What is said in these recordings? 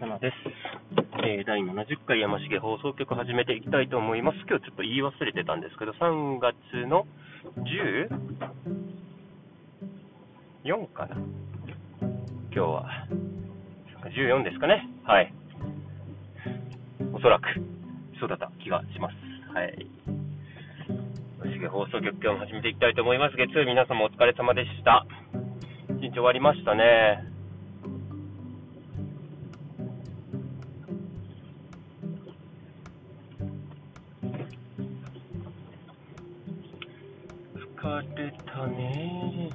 様です。えー、第70回山重放送局始めていきたいと思います。今日ちょっと言い忘れてたんですけど、3月の 14? かな？今日は。14ですかね？はい。おそらく、そうだった気がします。はい。山重放送局今日も始めていきたいと思います。月曜日皆様お疲れ様でした。一日終わりましたね。疲れたね。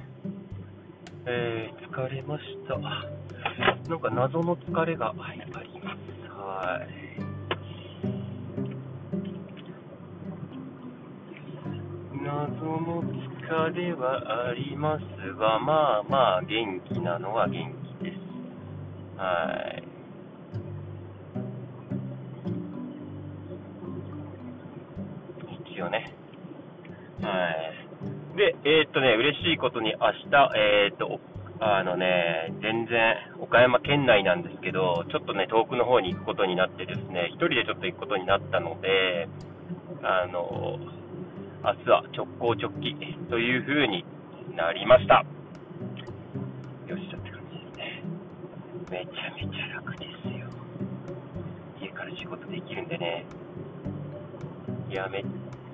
えー、疲れました。なんか謎の疲れがあります。はい。謎の疲れはありますが、まあまあ元気なのは元気です。はい。一応ね。はい。で、えー、っとね、嬉しいことに明日、えー、っと、あのね、全然岡山県内なんですけど、ちょっとね、遠くの方に行くことになってですね、一人でちょっと行くことになったので、あの、明日は直行直帰という風になりました。よっしゃって感じですね。めちゃめちゃ楽ですよ。家から仕事できるんでね。いや、めっ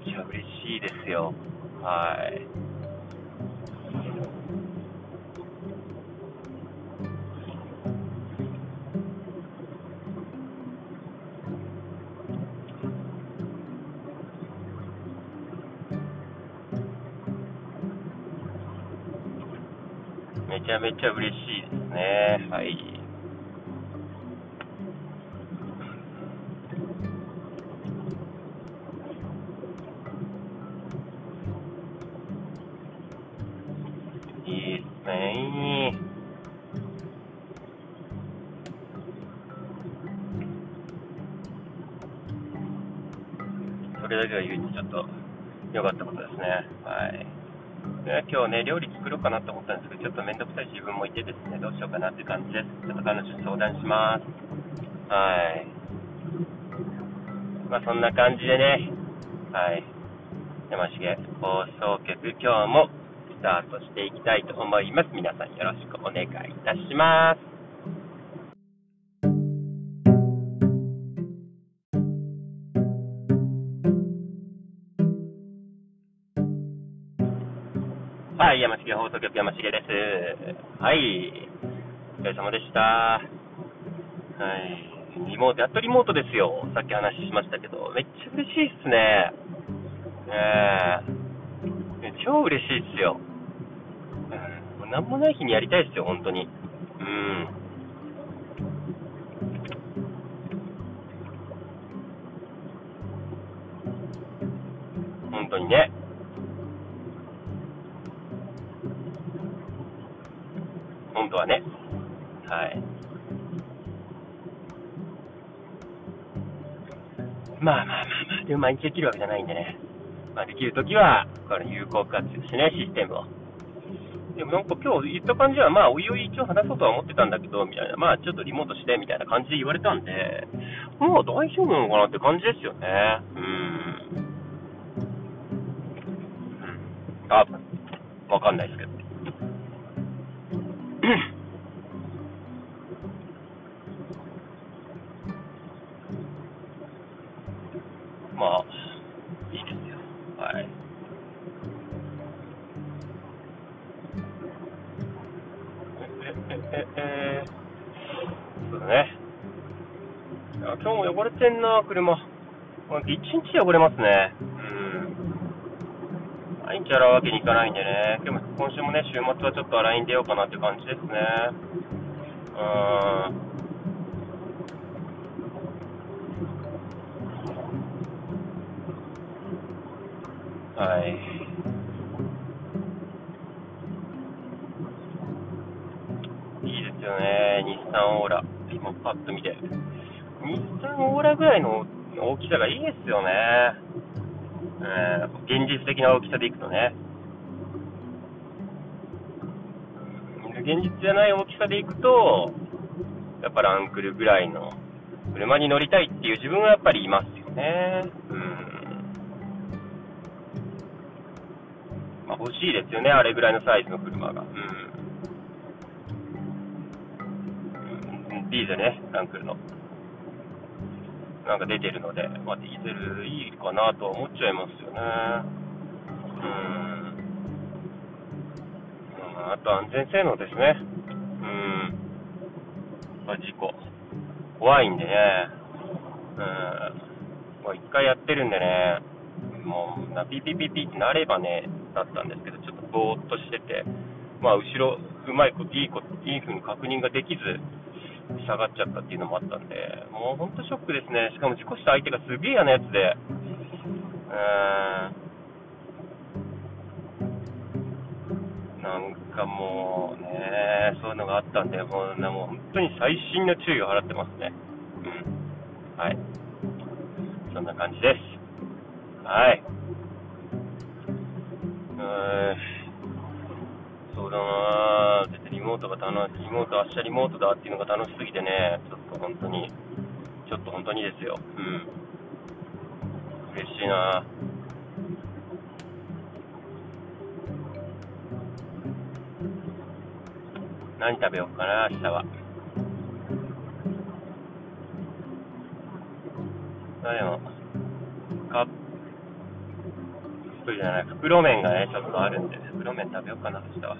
ちゃ嬉しいですよ。はい。めちゃめちゃ嬉しいですね。はい。今日ね、料理作ろうかなと思ったんですけど、ちょっと面倒くさい自分もいてですね、どうしようかなって感じです。ちょっと彼女に相談します。はい。まあそんな感じでね、はい。山重放送局、今日もスタートしていきたいと思います。皆さんよろしくお願いいたします。い、山重放送局山重です。はい、お疲れ様でした。はい、リモート、やっとリモートですよ。さっき話しましたけど、めっちゃ嬉しいっすね。えー、超嬉しいっすよ。うん、なんもない日にやりたいっすよ、本当に。うん。本当にね。本当はね。はい。まあまあまあまあ、でも毎日できるわけじゃないんでね。まあ、できるときは、この有効活用しね、システムを。でもなんか今日言った感じは、まあ、おいおい一応話そうとは思ってたんだけど、みたいな、まあ、ちょっとリモートして、みたいな感じで言われたんで、まあ、大丈夫なのかなって感じですよね。うん。うん。あ、わかんないですけど。まあ、いいですよ。はい。え、え、え、え、そうだね。いや今日も汚れてんな、車。一日汚れますね。うん毎日洗うわけにいかないんでね、今日も今週もね、週末はちょっと洗いに出ようかなって感じですね。うん。はい。いいですよね、日産オーラ。今パッと見て。日産オーラぐらいの大きさがいいですよね。えー、現実的な大きさでいくとね、現実じゃない大きさでいくと、やっぱランクルぐらいの車に乗りたいっていう自分はやっぱりいますよね。まあ、欲しいですよね、あれぐらいのサイズの車が。うん。ディーゼルね、ランクルの。なんか出てるので、まあ、ディーゼルいいかなと思っちゃいますよね。うん。あと安全性能ですね。うん。まあ、事故。怖いんでね。うん。もう一回やってるんでね、もう、なピピピピってなればね、だったんですけど、ちょっとぼーっとしてて、まあ、後ろ、うまいこと、いいこと、いい風に確認ができず、下がっちゃったっていうのもあったんで、もう本当ショックですね。しかも事故した相手がすげえ嫌なやつで、うーん、なんかもうね、そういうのがあったんで、もうもう本当に細心の注意を払ってますね。うん。はい。そんな感じです。はい。そうだなリモートが楽しい、リモート、明日リモートだっていうのが楽しすぎてね、ちょっと本当に、ちょっと本当にですよ。うん。嬉しいな何食べようかな、明日は。あでも、プじゃない、袋麺がね、ちょっとあるんで、袋麺食べようかな、明日は。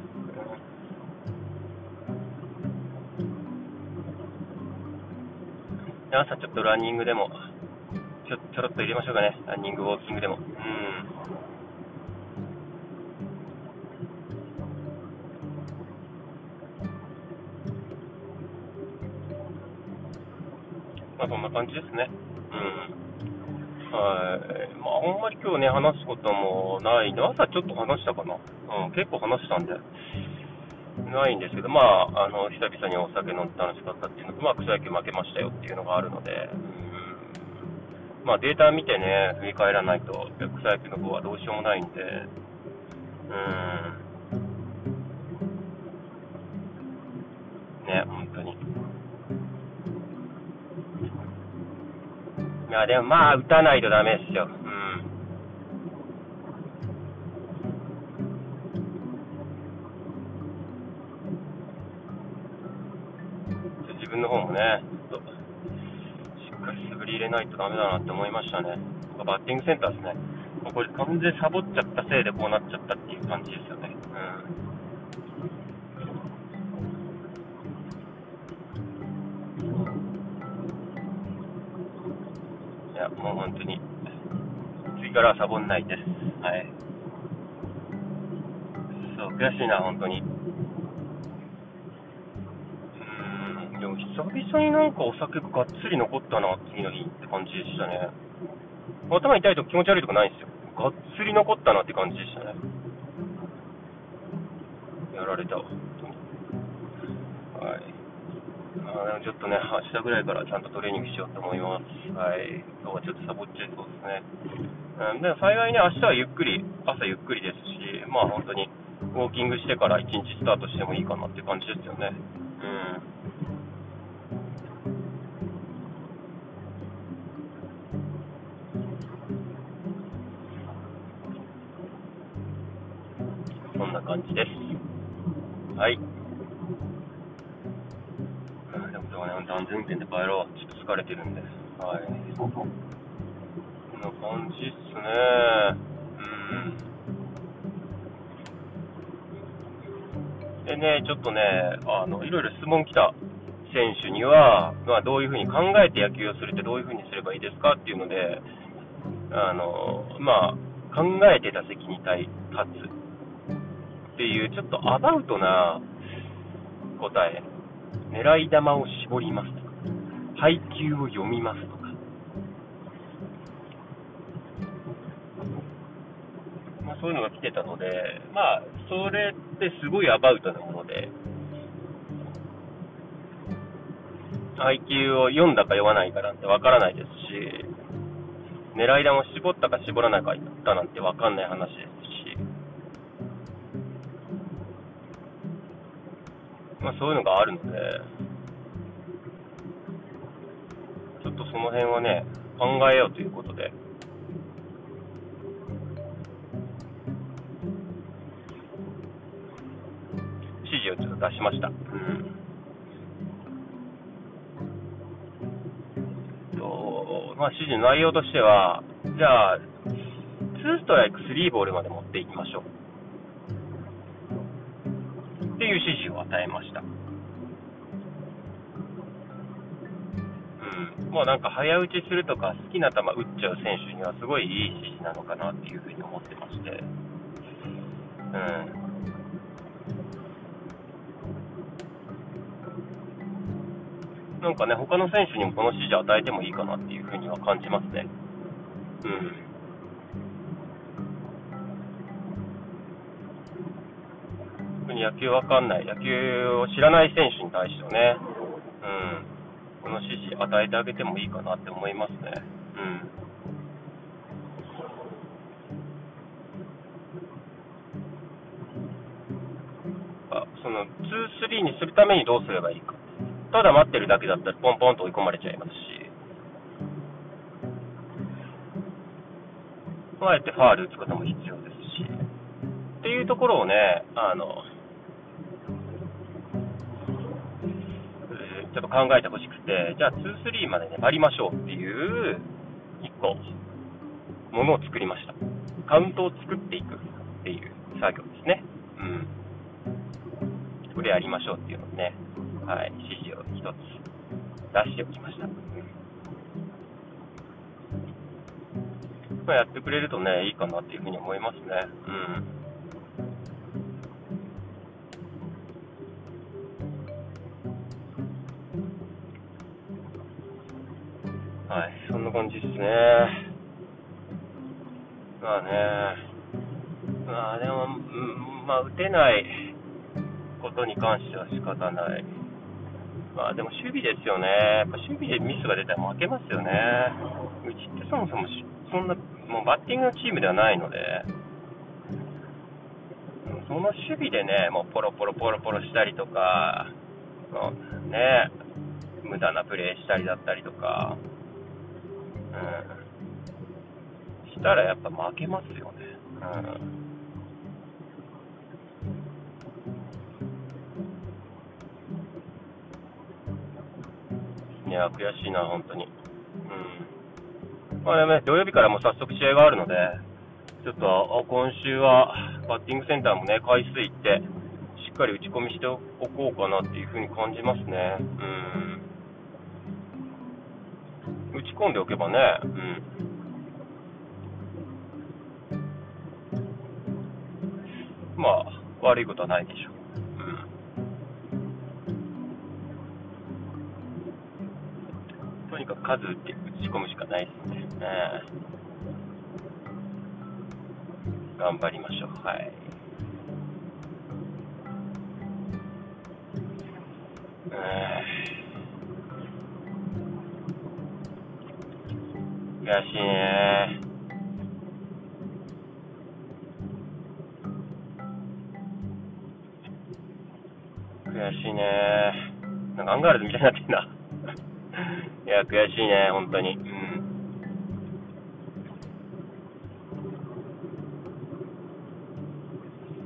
朝ちょっとランニングでも、ちょちょろっと入れましょうかね。ランニング、ウォーキングでも。うん。まあそんな感じですね。うん。はい。まああんまり今日ね、話すこともないんで、朝ちょっと話したかな？うん、結構話したんで。ないんですけど、まあ、あの久々にお酒飲んで楽しかったっていうのと、まあ、草野球負けましたよっていうのがあるので、うんまあ、データ見てね、振り返らないと、草野球の方はどうしようもないんで、うん、ね、本当に。いや、でもまあ、打たないとダメですよ。うん。自分の方もね、ちょっと、しっかり素振り入れないとダメだなって思いましたね。バッティングセンターですね。これ完全サボっちゃったせいでこうなっちゃったっていう感じですよね。うん。もう本当に、次からはサボんないです。はい。そう、悔しいな、本当に。うんでも久々になんかお酒がっつり残ったな、次の日って感じでしたね。頭痛いとか気持ち悪いとかないんですよ。がっつり残ったなって感じでしたね。やられたわ。はい。あちょっとね、明日ぐらいからちゃんとトレーニングしようと思います。はい。今日はちょっとサボっちゃいそうですね。うん、で幸いね、明日はゆっくり、朝ゆっくりですし、まあ本当にウォーキングしてから一日スタートしてもいいかなって感じですよね。うん。そんな感じです。はい。でも今日はね、安全運転で帰ろう。ちょっと疲れてるんで。はい。こんな感じっすね。うん。でね、ちょっとね、あの、いろいろ質問来た選手には、まあ、どういうふうに考えて野球をするってどういうふうにすればいいですかっていうので、あの、まあ、考えて打席に立つ。っていうちょっとアバウトな答え、狙い球を絞りますとか、配球を読みますとか、まあ、そういうのが来てたので、まあ、それってすごいアバウトなもので、配球を読んだか読まないかなんてわからないですし、狙い球を絞ったか絞らなかったなんてわかんない話です。まあ、そういうのがあるので、ちょっとその辺はね、考えようということで。指示をちょっと出しました。うんとまあ、指示の内容としては、じゃあ、2ストライク3ボールまで持っていきましょう。っていう指示を与えました。うん。まあなんか早打ちするとか好きな球打っちゃう選手にはすごいいい指示なのかなっていうふうに思ってまして。うん。なんかね、他の選手にもこの指示を与えてもいいかなっていうふうには感じますね。うん。に野球わかんない、野球を知らない選手に対してはね、うん、この指示与えてあげてもいいかなって思いますね。うん。あその2-3にするためにどうすればいいか。ただ待ってるだけだったらポンポンと追い込まれちゃいますし、あえてファール打つことも必要ですし、っていうところをね、あの、ちょっと考えてほしくて、じゃあ2-3まで粘りましょうっていう1個、ものを作りました。カウントを作っていくっていう作業ですね。うん。これやりましょうっていうのをね、はい、指示を一つ出しておきました。まあ、やってくれるとね、いいかなっていうふうに思いますね。うん。な感じですね。まあね、まあでも、まあ、打てないことに関しては仕方ない。まあでも守備ですよね。やっぱ守備でミスが出たら負けますよね。うちってそもそもそんな、もうバッティングのチームではないので、その守備でね、もうポロポロポロポロしたりとか、ね、無駄なプレーしたりだったりとか、うん、したらやっぱ負けますよね。うんいや、悔しいな、本当に。うん。まあね、土曜日からも早速試合があるので、ちょっと今週はバッティングセンターもね、回数いって、しっかり打ち込みしておこうかなっていうふうに感じますね。うん。打ち込んでおけばね、うん。まあ、悪いことはないでしょう。うん、とにかく数打って打ち込むしかないですね。頑張りましょう。はい。悔しいね悔しいねなんかアンガールズみたいになってんな。いや、悔しいね、本当に。うん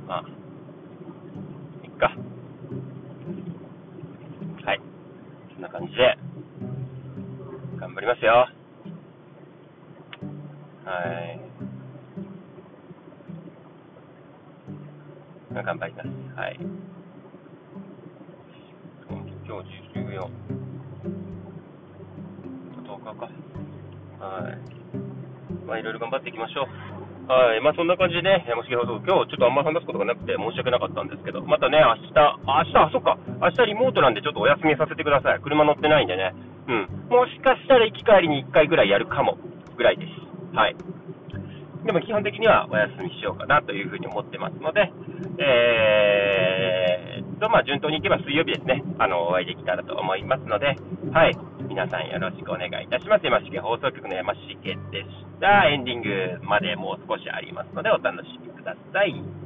ま。あ、いっか。はい。そんな感じで、頑張りますよ。はい。頑張ります。はい。今日14。か。はい。まあ、いろいろ頑張っていきましょう。はい。まあ、そんな感じでね、山重放送、今日ちょっとあんま話すことがなくて申し訳なかったんですけど、またね、明日、明日、あ、そっか、明日リモートなんでちょっとお休みさせてください。車乗ってないんでね。うん。もしかしたら行き帰りに1回ぐらいやるかも、ぐらいです。はい。でも基本的にはお休みしようかなというふうに思ってますので、えー、と、まあ、順当にいけば水曜日ですね、あの、お会いできたらと思いますので、はい。皆さんよろしくお願いいたします。山重放送局の山重でした。エンディングまでもう少しありますので、お楽しみください。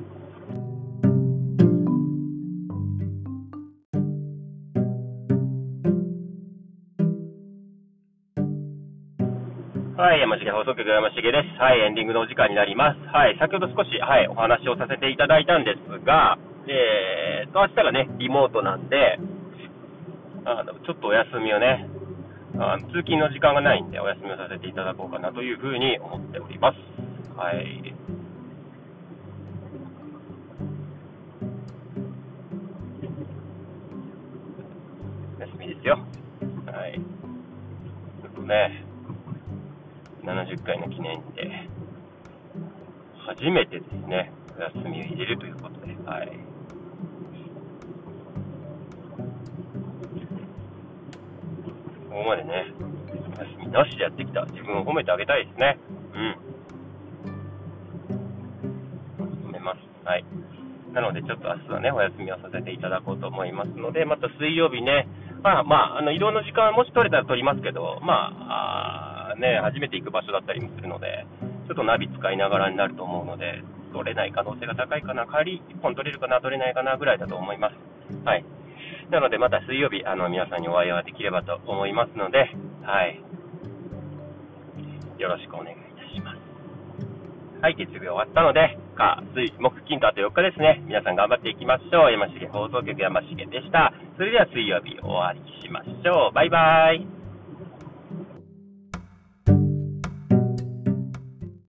はい、山重放送局山重です。はい、エンディングのお時間になります。はい、先ほど少し、はい、お話をさせていただいたんですが、えーと、明日がね、リモートなんで、あの、ちょっとお休みをね、あの通勤の時間がないんで、お休みをさせていただこうかなというふうに思っております。はい。休みですよ。はい。ちょっとね、70回の記念日で、初めてですね、お休みを入れるということで、はい。ここまでね、休みなしでやってきた自分を褒めてあげたいですね。うん。褒めます。はい。なので、ちょっと明日はね、お休みをさせていただこうと思いますので、また水曜日ね、まあまあ、あの移動の時間は、もし取れたら取りますけど、まあ、あね、初めて行く場所だったりもするので、ちょっとナビ使いながらになると思うので、取れない可能性が高いかな、帰り1本取れるかな、取れないかなぐらいだと思います。はい。なので、また水曜日、あの皆さんにお会いができればと思いますので、はい。よろしくお願いいたします。はい、月曜日終わったので、火、水、木、金とあと4日ですね。皆さん頑張っていきましょう。山重放送局山重でした。それでは水曜日終わりしましょう。バイバイ。